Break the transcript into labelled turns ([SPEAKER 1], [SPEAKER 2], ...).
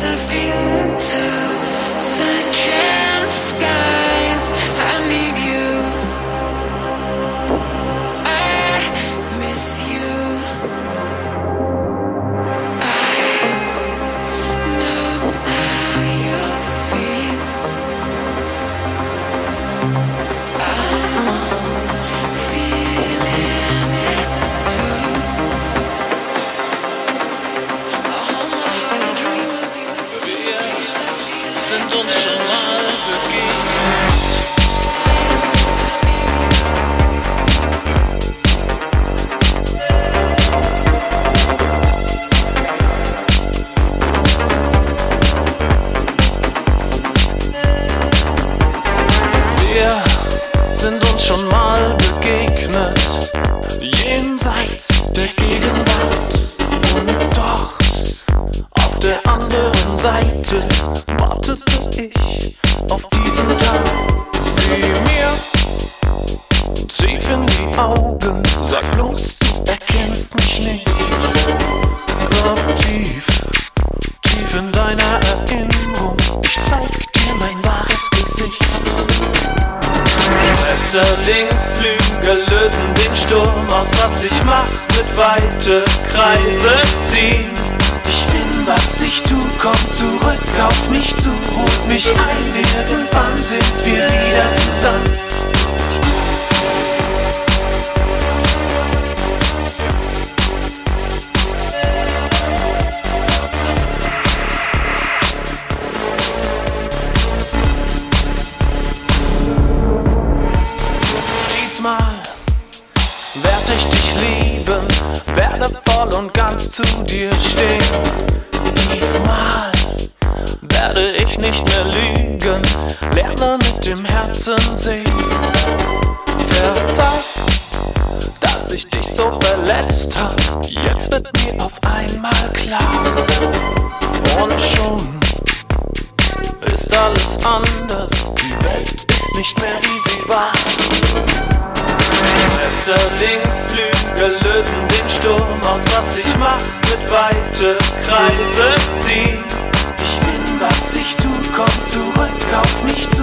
[SPEAKER 1] disappear too
[SPEAKER 2] Punkte Kreise ziehen. Ich bin, was ich tu, komm zurück auf mich zu.